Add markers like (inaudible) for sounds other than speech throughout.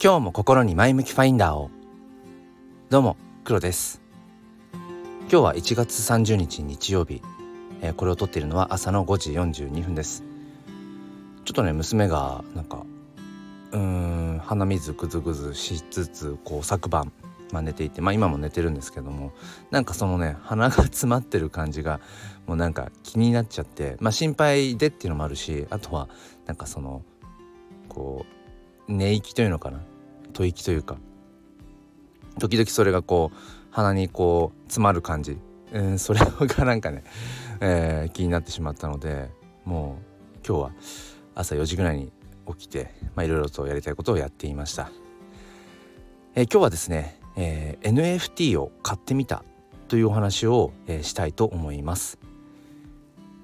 今日も心に前向きファインダーを。どうも黒です。今日は1月30日日曜日、えー、これを撮っているのは朝の5時42分です。ちょっとね娘がなんかうーん鼻水ぐずぐずしつつこう昨晩まあ、寝ていてまあ今も寝てるんですけどもなんかそのね鼻が詰まってる感じがもうなんか気になっちゃってまあ心配でっていうのもあるしあとはなんかそのこう寝息というのかな？吐息というか。時々それがこう鼻にこう詰まる感じ、えー、それがなんかね、えー、気になってしまったのでもう今日は朝4時ぐらいに起きていろいろとやりたいことをやっていました、えー、今日はですね、えー、NFT を買ってみたというお話を、えー、したいと思います。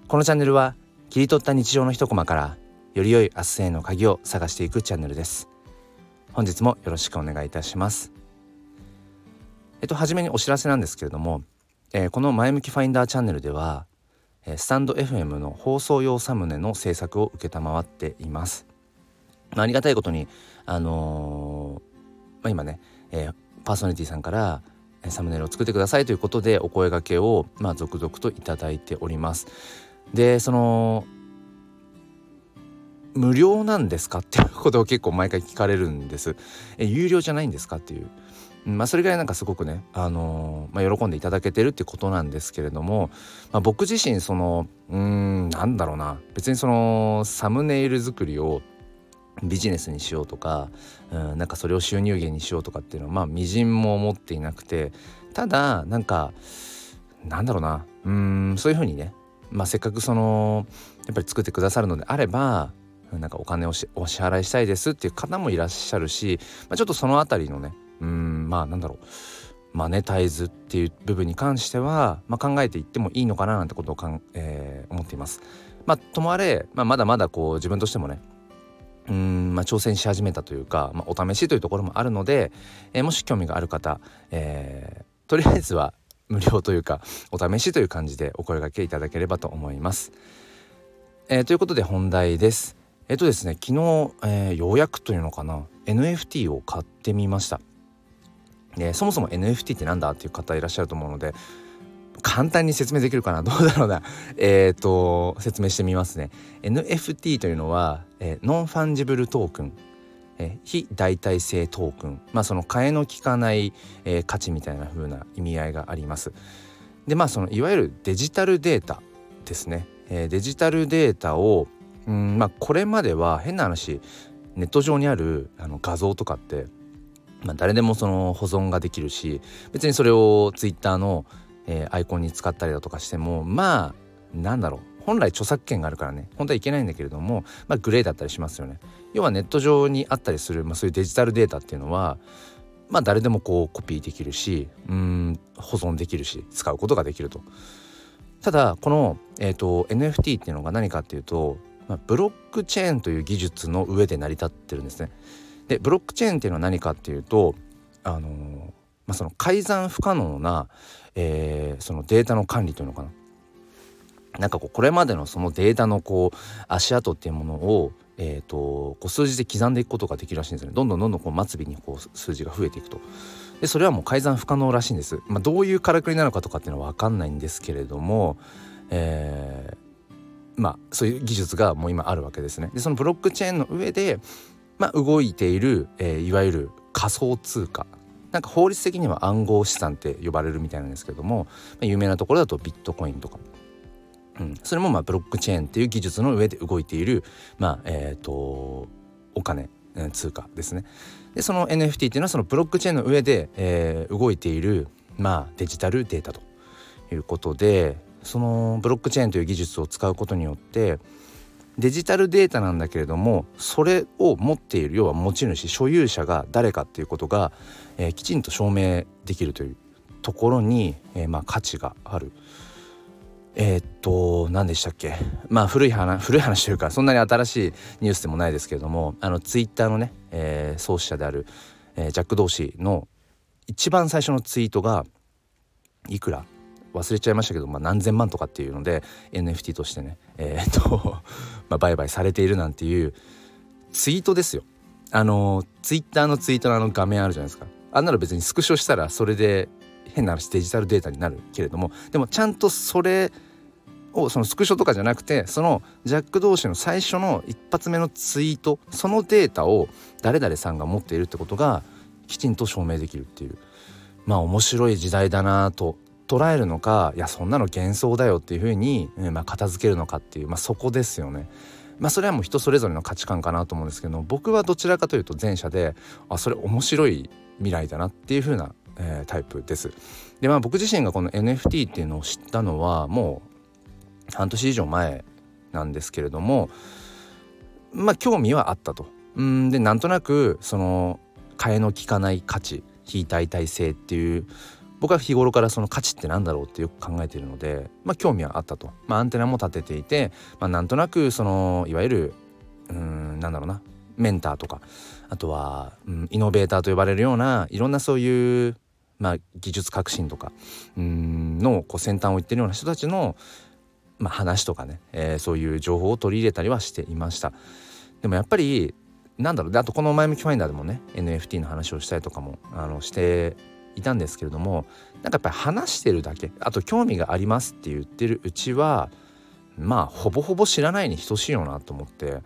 このチャンネルは切り取った日常の一コマからより良い明日への鍵を探していくチャンネルです。本日もよろしくお願いいたします。えっと初めにお知らせなんですけれども、えー、この前向きファインダーチャンネルでは、スタンド FM の放送用サムネの制作を承っています、まあ、りがたいことにあのー、まあ、今ね、えパーソナリティさんからサムネイルを作ってくださいということでお声がけを、まあ、続々といただいております。でその無料なんですか？っていうことを結構毎回聞かれるんです。え有料じゃないんですか？っていう。まあ、それぐらいなんかすごくね、あのー、まあ、喜んでいただけてるってことなんですけれども、まあ、僕自身そのうんなんだろうな別にそのサムネイル作りをビジネスにしようとかうんなんかそれを収入源にしようとかっていうのはまあみじんも思っていなくてただなんかなんだろうなうんそういうふうにね、まあ、せっかくそのやっぱり作ってくださるのであればなんかお金をお支払いしたいですっていう方もいらっしゃるし、まあ、ちょっとその辺りのねうんまあなんだろうマネタイズっていう部分に関しては、まあ、考えていってもいいのかななんてことをかん、えー、思っています。まあ、ともあれ、まあ、まだまだこう自分としてもねうんまあ、挑戦し始めたというか、まあ、お試しというところもあるので、えー、もし興味がある方、えー、とりあえずは無料というかお試しという感じでお声がけいただければと思います。えー、ということで本題です。えっとですね昨日、えー、ようやくというのかな NFT を買ってみました、えそもそも NFT って何だっていう方いらっしゃると思うので簡単に説明できるかなどうだろうな。えっ、と説明してみますね。NFT というのは、えー、 Non-Fungible Token。え非代替性トークン。まあその替えの利かない、えー、価値みたいな風な意味合いがあります。でまあそのいわゆるデジタルデータですね、えー、デジタルデータをうんまあこれまでは変な話ネット上にあるあの画像とかって、まあ、誰でもその保存ができるし別にそれをツイッターの、えー、アイコンに使ったりだとかしてもまあなんだろう本来著作権があるからね本当はいけないんだけれども、まあ、グレーだったりしますよね。要はネット上にあったりする、まあ、そういうデジタルデータっていうのはまあ誰でもこうコピーできるしうん保存できるし使うことができると。ただこの、えーと NFT っていうのが何かっていうとまあ、ブロックチェーンという技術の上で成り立ってるんですね。でブロックチェーンっていうのは何かっていうとあの、まあ、その改ざん不可能な、えー、そのデータの管理というのかな。なんかこうこれまでのそのデータのこう足跡っていうものを、えーと、こう数字で刻んでいくことができるらしいんですねどんどんどんどんこう末尾にこう数字が増えていくとでそれはもう改ざん不可能らしいんです、まあ、どういうからくりなのかとかっていうのは分かんないんですけれども、えまあそういう技術がもう今あるわけですね。でそのブロックチェーンの上で、まあ、動いている、えー、いわゆる仮想通貨なんか法律的には暗号資産って呼ばれるみたいなんですけども、まあ、有名なところだとビットコインとか、うん、それもまあブロックチェーンっていう技術の上で動いているまあえっ、ー、とお金通貨ですね。でその NFT っていうのはそのブロックチェーンの上で、えー、動いているまあデジタルデータということでそのブロックチェーンという技術を使うことによってデジタルデータなんだけれどもそれを持っている要は持ち主所有者が誰かっていうことが、えー、きちんと証明できるというところに、えー、まあ、価値がある。えー、っと何でしたっけ？まあ古い話古い話というかそんなに新しいニュースでもないですけれどもあのツイッターのね、えー、創始者である、えー、ジャック・ドーシーの一番最初のツイートがいくら？忘れちゃいましたけど、まあ、何千万とかっていうので NFT としてねえー、っ (laughs) とまあ売買されているなんていうツイートですよ。あのツイッターのツイートのあの画面あるじゃないですかあんなの別にスクショしたらそれで変な話デジタルデータになるけれどもでもちゃんとそれをそのスクショとかじゃなくてそのジャック同士の最初の一発目のツイートそのデータを誰々さんが持っているってことがきちんと証明できるっていうまあ面白い時代だなと捉えるのかいやそんなの幻想だよっていうふうに、まあ、片付けるのかっていう、まあ、そこですよね。まあそれはもう人それぞれの価値観かなと思うんですけど僕はどちらかというと前者であそれ面白い未来だなっていう風な、えー、タイプです。でまあ僕自身がこの NFT っていうのを知ったのはもう半年以上前なんですけれどもまあ興味はあったと。うんでなんとなくその替えの利かない価値非代替性っていう僕は日頃からその価値って何だろうってよく考えているので、まあ、興味はあったと、まあ、アンテナも立てていて、まあ、なんとなくそのいわゆるうんなんだろうなメンターとかあとは、うん、イノベーターと呼ばれるようないろんなそういう、まあ、技術革新とかうんのこう先端を言ってるような人たちの、まあ、話とかね、えー、そういう情報を取り入れたりはしていました。でもやっぱりなんだろうであとこの前向きファインダーでもね NFT の話をしたりとかもあのしていたんですけれどもなんかやっぱり話してるだけあと興味がありますって言ってるうちはまあほぼほぼ知らないに等しいよなと思って、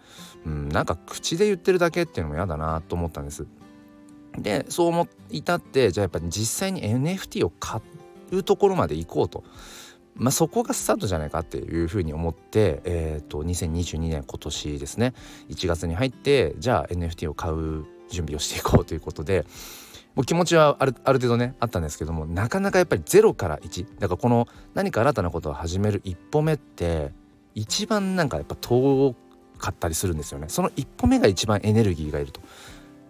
うん、なんか口で言ってるだけっていうのも嫌だなと思ったんです。でそう思いたってじゃあやっぱり実際に NFT を買うところまで行こうと。まあ、そこがスタートじゃないかっていうふうに思って、えー、と2022年今年ですね1月に入ってじゃあ NFT を買う準備をしていこうということでもう気持ちはあるある程度ねあったんですけどもなかなかやっぱり0から1だからこの何か新たなことを始める一歩目って一番なんかやっぱ遠かったりするんですよねその一歩目が一番エネルギーがいると。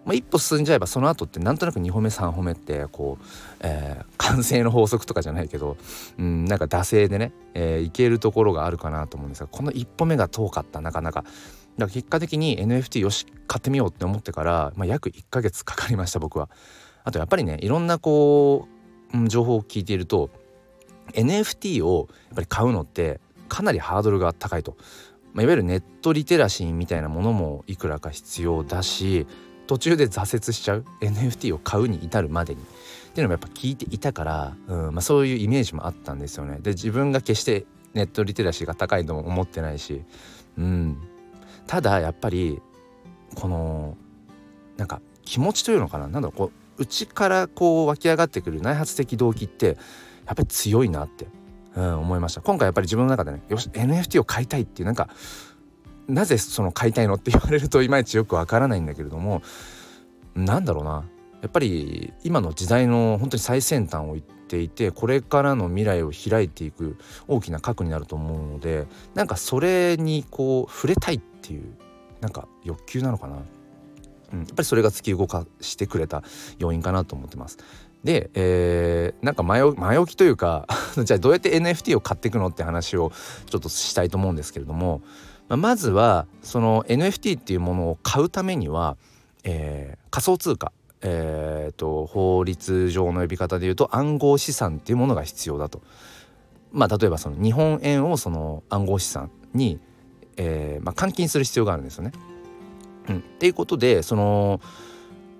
まあ、一歩進んじゃえばその後ってなんとなく2歩目3歩目ってこう、えー、完成の法則とかじゃないけど、うん、なんか惰性でね、えー、いけるところがあるかなと思うんですがこの一歩目が遠かったなかなか。だから結果的に NFT よし買ってみようって思ってから、まあ、約1ヶ月かかりました僕は。あとやっぱりねいろんなこう、情報を聞いていると NFT をやっぱり買うのってかなりハードルが高いと、まあ、いわゆるネットリテラシーみたいなものもいくらか必要だし途中で挫折しちゃう NFT を買うに至るまでに。っていうのもやっぱ聞いていたから、うんまあ、そういうイメージもあったんですよね。で自分が決してネットリテラシーが高いとも思ってないし、うん、ただやっぱりこのなんか気持ちというのかな？なんだろうこう内からこう湧き上がってくる内発的動機ってやっぱり強いなって、うん、思いました。今回やっぱり自分の中でねよし NFT を買いたいっていうなんかなぜその買いたいのって言われるといまいちよくわからないんだけれどもなんだろうな。やっぱり今の時代の本当に最先端を言っていてこれからの未来を開いていく大きな核になると思うのでなんかそれにこう触れたいっていうなんか欲求なのかな。うん、やっぱりそれが突き動かしてくれた要因かなと思ってます。で、えー、なんか前置きというか (laughs) じゃあどうやって NFT を買っていくのって話をちょっとしたいと思うんですけれども、まあ、まずはその NFT っていうものを買うためには、えー、仮想通貨えーと、法律上の呼び方で言うと暗号資産っていうものが必要だと。まあ、例えばその日本円をその暗号資産に、えーまあ、換金する必要があるんですよね。うん、っていうことでその、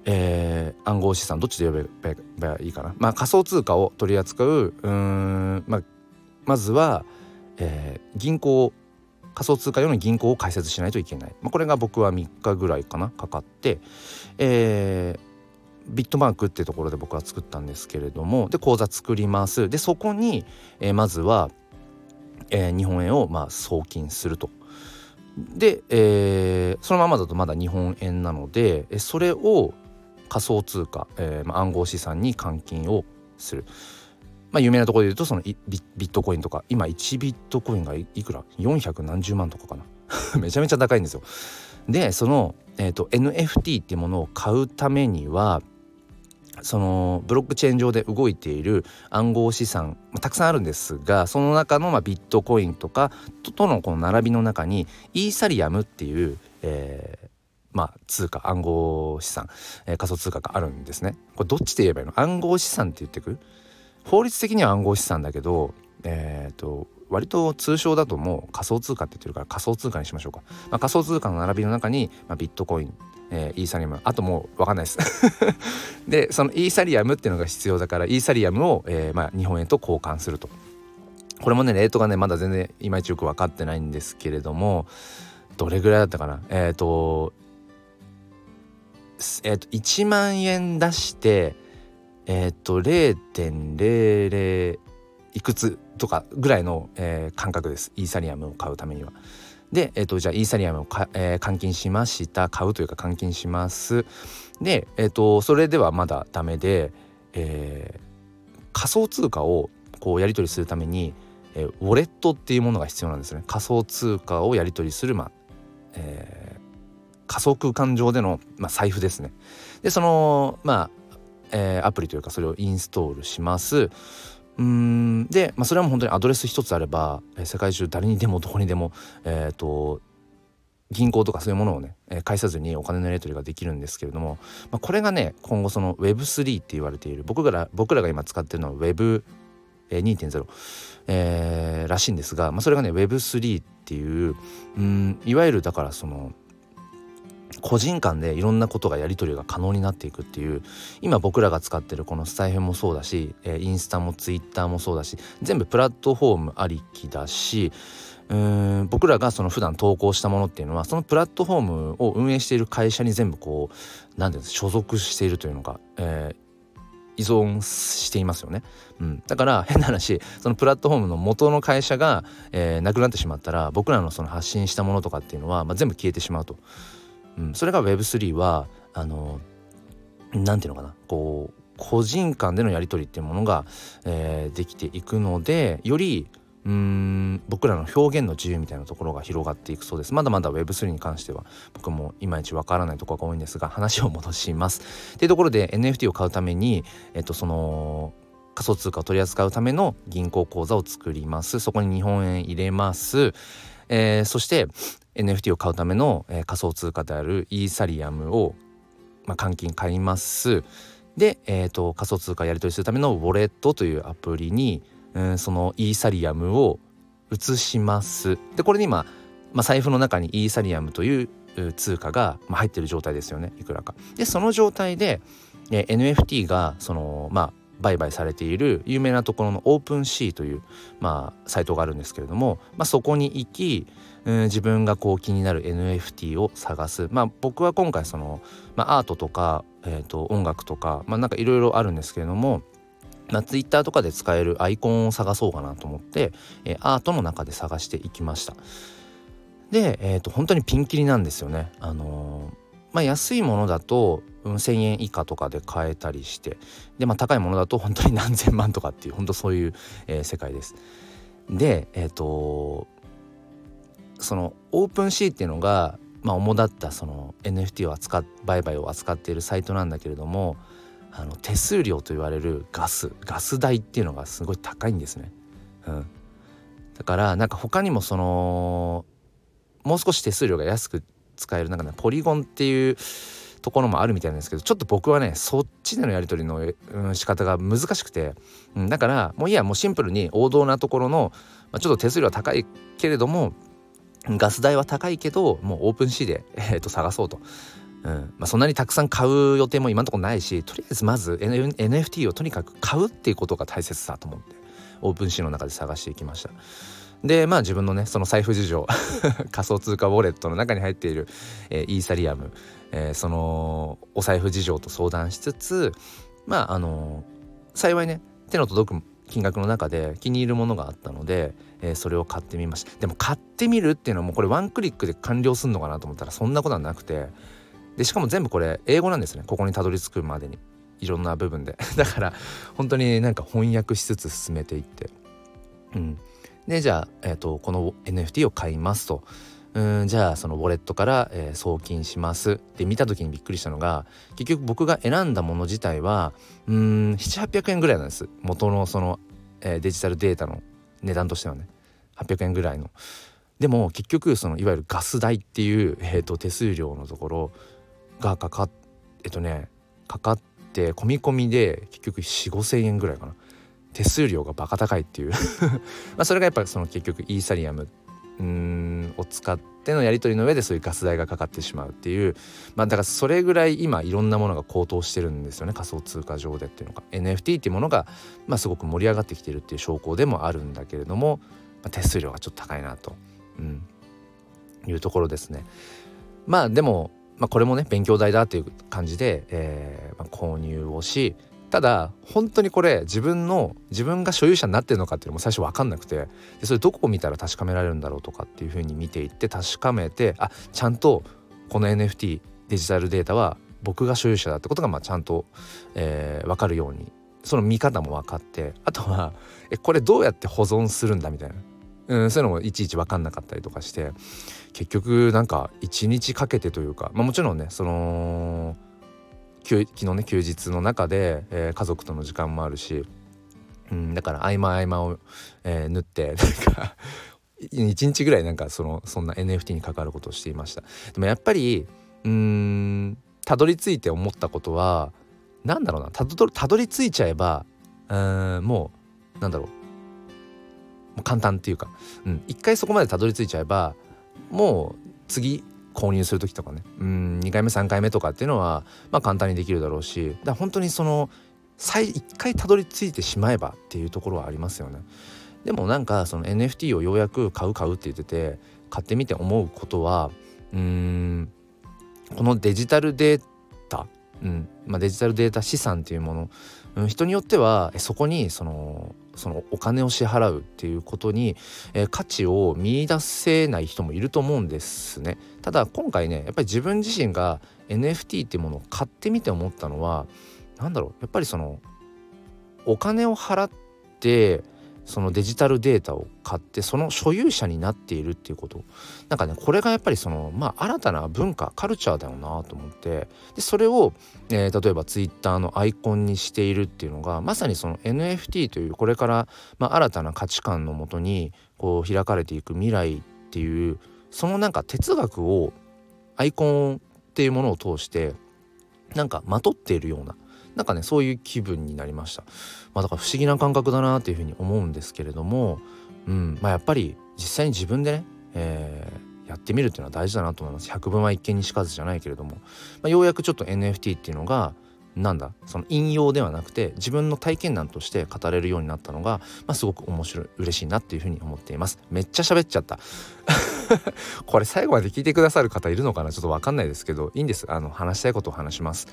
えー、暗号資産どっちで呼べばいいかな、まあ、仮想通貨を取り扱ううん、まあ、まずは、えー、銀行仮想通貨用の銀行を開設しないといけない、まあ、これが僕は3日ぐらいかなかかって、えー、ビットバンクっていうところで僕は作ったんですけれどもで口座作ります。でそこに、えー、まずは、えー、日本円をまあ送金すると。で、えー、そのままだとまだ日本円なのでそれを仮想通貨、えーまあ、暗号資産に換金をする。まあ、有名なところで言うとそのビットコインとか今1ビットコインがいくら？400何十万とかかな？(laughs) めちゃめちゃ高いんですよ。でその、えーと NFT っていうものを買うためにはそのブロックチェーン上で動いている暗号資産、ま、たくさんあるんですがその中のまあビットコインとかとのこの並びの中にイーサリアムっていう、えー、まあ、通貨暗号資産、えー、仮想通貨があるんですね。これどっちで言えばいいの？暗号資産って言ってく？法律的には暗号資産だけど、えーと、割と通称だともう仮想通貨って言ってるから仮想通貨にしましょうか、まあ、仮想通貨の並びの中に、まあ、ビットコインえー、イーサリアム。あともう分かんないです。(laughs) でそのイーサリアムっていうのが必要だからイーサリアムを、えーまあ、日本円と交換すると。これもねレートがねまだ全然いまいちよく分かってないんですけれどもどれぐらいだったかな？えっ、ー、とえっ、ー、と1万円出してえっ、ー、と0.00いくつとかぐらいの、えー、感覚です。イーサリアムを買うためには。で、えーと、じゃあイーサリアムをか、えー、換金しました。買うというか換金します。で、えーと、それではまだダメで、えー、仮想通貨をこうやり取りするために、えー、ウォレットっていうものが必要なんですね。仮想通貨をやり取りする、まえー、仮想空間上での、まあ、財布ですね。でそのまあ、えー、アプリというかそれをインストールします。うん。で、まあ、それはもう本当にアドレス一つあれば、えー、世界中誰にでもどこにでも、えーと、銀行とかそういうものをね、えー、返さずにお金のやり取りができるんですけれども、まあ、これがね今後その Web3 って言われている僕ら僕らが今使ってるのは Web2.0、えー、らしいんですが、まあ、それがね Web3 っていううんいわゆるだからその個人間でいろんなことがやり取りが可能になっていくっていう今僕らが使ってるこのスタイフもそうだし、インスタもツイッターもそうだし全部プラットフォームありきだしうーん僕らがその普段投稿したものっていうのはそのプラットフォームを運営している会社に全部こう何て言うんですか所属しているというのが、えー依存していますよね、うん、だから変な話そのプラットフォームの元の会社が、えー、なくなってしまったら僕らのその発信したものとかっていうのは、まあ、全部消えてしまうと。うん、それが Web3 はあの何て言うのかな。こう個人間でのやり取りっていうものが、えー、できていくのでよりうん僕らの表現の自由みたいなところが広がっていくそうです。まだまだ Web3 に関しては僕もいまいちわからないところが多いんですが話を戻します。っていうところで NFT を買うためにえっとその仮想通貨を取り扱うための銀行口座を作ります。そこに日本円入れます。えー、そして NFT を買うための、えー、仮想通貨であるイーサリアムを、まあ、換金買いますで、えーと、仮想通貨やり取りするためのウォレットというアプリに、うん、そのイーサリアムを移しますでこれに今、まあ、財布の中にイーサリアムという通貨が、入ってる状態ですよねいくらか。でその状態で、えー、NFT がそのまあ売買されている有名なところのオープンシーという、まあ、サイトがあるんですけれども、まあ、そこに行き、うん、自分がこう気になる NFT を探す、まあ、僕は今回その、まあ、アートとか、えー、と音楽とか、まあ、なんかいろいろあるんですけれどもまあ、ツイッターとかで使えるアイコンを探そうかなと思って、えー、アートの中で探していきました。で、えー、と本当にピンキリなんですよね。あのー、まあ安いものだとうん、1,000円以下とかで買えたりしてで、まあ、高いものだと (laughs) 本当に何千万とかっていう本当そういう、えー、世界です。でえっ、ー、とそのオープンシーっていうのが、まあ、主だったその NFT を扱売買を扱っているサイトなんだけれどもあの手数料と言われるガスガス代っていうのがすごい高いんですね。うん、だからなんか他にもそのもう少し手数料が安く使えるなんかねポリゴンっていうところもあるみたいなんですけどちょっと僕はねそっちでのやり取りの、うん、仕方が難しくて、うん、だからもういいやもうシンプルに王道なところの、まあ、ちょっと手数料は高いけれどもガス代は高いけどもうオープンシーで、えー、と探そうと。うんまあ、そんなにたくさん買う予定も今のところないしとりあえずまず NFT をとにかく買うっていうことが大切だと思ってオープンシーの中で探していきました。でまあ自分のねその財布事情 (laughs) 仮想通貨ウォレットの中に入っている、えー、イーサリアム、えー、そのお財布事情と相談しつつまああの幸いね手の届く金額の中で気に入るものがあったので、えー、それを買ってみました。でも買ってみるっていうのはもうこれワンクリックで完了するのかなと思ったらそんなことはなくてでしかも全部これ英語なんですね。ここにたどり着くまでに。いろんな部分で。(laughs) だから本当になんか翻訳しつつ進めていって。うん。でじゃあ、えーと、この NFT を買いますと。うんじゃあそのウォレットから、えー、送金しますで見た時にびっくりしたのが結局僕が選んだもの自体はうん700800円ぐらいなんです元のその、えー、デジタルデータの値段としてはね800円ぐらいの。でも結局そのいわゆるガス代っていう、えーと、手数料のところがかかっえっとねかかって込み込みで結局4 5,000円ぐらいかな手数料がバカ高いっていう。(laughs) まあそれがやっぱその結局イーサリアムうんを使ってのやり取りの上でそういうガス代がかかってしまうっていう。まあだからそれぐらい今いろんなものが高騰してるんですよね。仮想通貨上でっていうのが。NFT っていうものがまあすごく盛り上がってきてるっていう証拠でもあるんだけれども、まあ、手数料がちょっと高いなと、うん、いうところですね。まあでも、まあ、これもね勉強代だっていう感じで、えーまあ、購入をしただ本当にこれ自分の自分が所有者になってるのかっていうのも最初分かんなくてでそれどこを見たら確かめられるんだろうとかっていうふうに見ていって確かめてあちゃんとこの NFT デジタルデータは僕が所有者だってことがまあちゃんと、えー、分かるようにその見方も分かってあとはえこれどうやって保存するんだみたいな、うん、そういうのもいちいち分かんなかったりとかして結局なんか一日かけてというか、まあ、もちろんねその昨日ね休日の中で、えー、家族との時間もあるし、うん、だから合間合間を、えー、縫って (laughs) なんか1日ぐらいなんかそのそんな NFT に関わることをしていました。でもやっぱりうんたどり着いて思ったことは何だろうなたどたどり着いちゃえばうんもうなんだろう。もう簡単っていうか、うん、一回そこまでたどり着いちゃえばもう次購入する時とかねうん2回目3回目とかっていうのはまあ簡単にできるだろうしだ本当にその最1回たどり着いてしまえばっていうところはありますよね。でもなんかその NFT をようやく買う買うって言ってて買ってみて思うことはうんこのデジタルデータ、うんまあ、デジタルデータ資産っていうもの、人によってはそこにそのそのお金を支払うっていうことに、え、価値を見いだせない人もいると思うんですね。ただ今回ねやっぱり自分自身が NFT っていうものを買ってみて思ったのは何だろうやっぱりそのお金を払ってそのデジタルデータを買ってその所有者になっているっていうこと。なんかねこれがやっぱりそのまあ新たな文化カルチャーだよなと思って。でそれを、えー、例えばツイッターのアイコンにしているっていうのがまさにその NFT というこれから、まあ、新たな価値観のもとにこう開かれていく未来っていうそのなんか哲学をアイコンっていうものを通してなんかまとっているようななんかねそういう気分になりました、まあ、だから不思議な感覚だなっていうふうに思うんですけれども、うん。まあ、やっぱり実際に自分でね、えー、やってみるっていうのは大事だなと思います。百分は一見にしかずじゃないけれども、まあ、ようやくちょっと NFT っていうのがなんだその引用ではなくて自分の体験談として語れるようになったのが、まあ、すごく面白い嬉しいなっていうふうに思っています。めっちゃ喋っちゃった。(laughs) これ最後まで聞いてくださる方いるのかな？ちょっと分かんないですけどいいんです。あの話したいことを話します。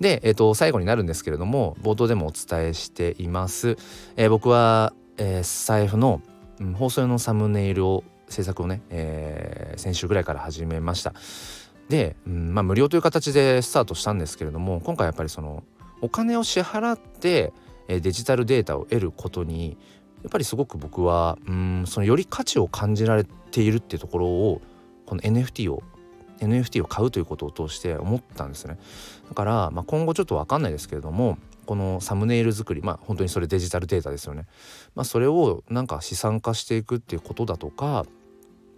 で、えー、と最後になるんですけれども冒頭でもお伝えしています、えー、僕は、えー、財布の、うん、放送用のサムネイルを制作をね、えー、先週ぐらいから始めました。で、うんまあ、無料という形でスタートしたんですけれども今回やっぱりそのお金を支払ってデジタルデータを得ることにやっぱりすごく僕はうんそのより価値を感じられているっていうところをこの NFT を NFT を買うということを通して思ったんですね。だから、まあ、今後ちょっと分かんないですけれどもこのサムネイル作りまあ本当にそれデジタルデータですよね、まあ、それをなんか資産化していくっていうことだとか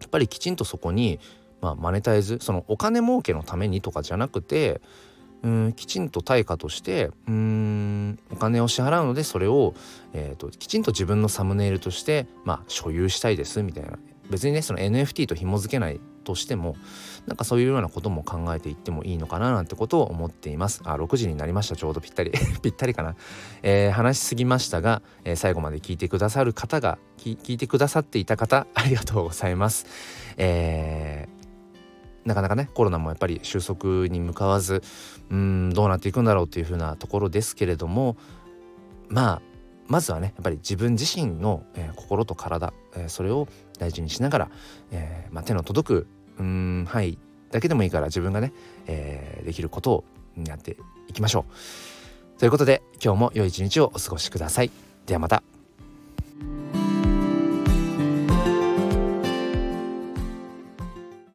やっぱりきちんとそこに、まあ、マネタイズそのお金儲けのためにとかじゃなくてうんきちんと対価としてうんお金を支払うのでそれを、えーと、きちんと自分のサムネイルとして、まあ、所有したいですみたいな。別にねその NFT と紐付けないとしてもなんかそういうようなことも考えていってもいいのかななんてことを思っています。あ6時になりました。ちょうどぴったり。(laughs) ぴったりかな、えー、話しすぎましたが、えー、最後まで聞いてくださる方が聞いてくださっていた方 (laughs) ありがとうございます。えーなかなかねコロナもやっぱり収束に向かわずうんどうなっていくんだろうっていう風なところですけれどもまあまずはねやっぱり自分自身の、えー、心と体、えー、それを大事にしながら、えーまあ、手の届くうんはいだけでもいいから自分がね、えー、できることをやっていきましょう。ということで今日も良い一日をお過ごしください。ではまた。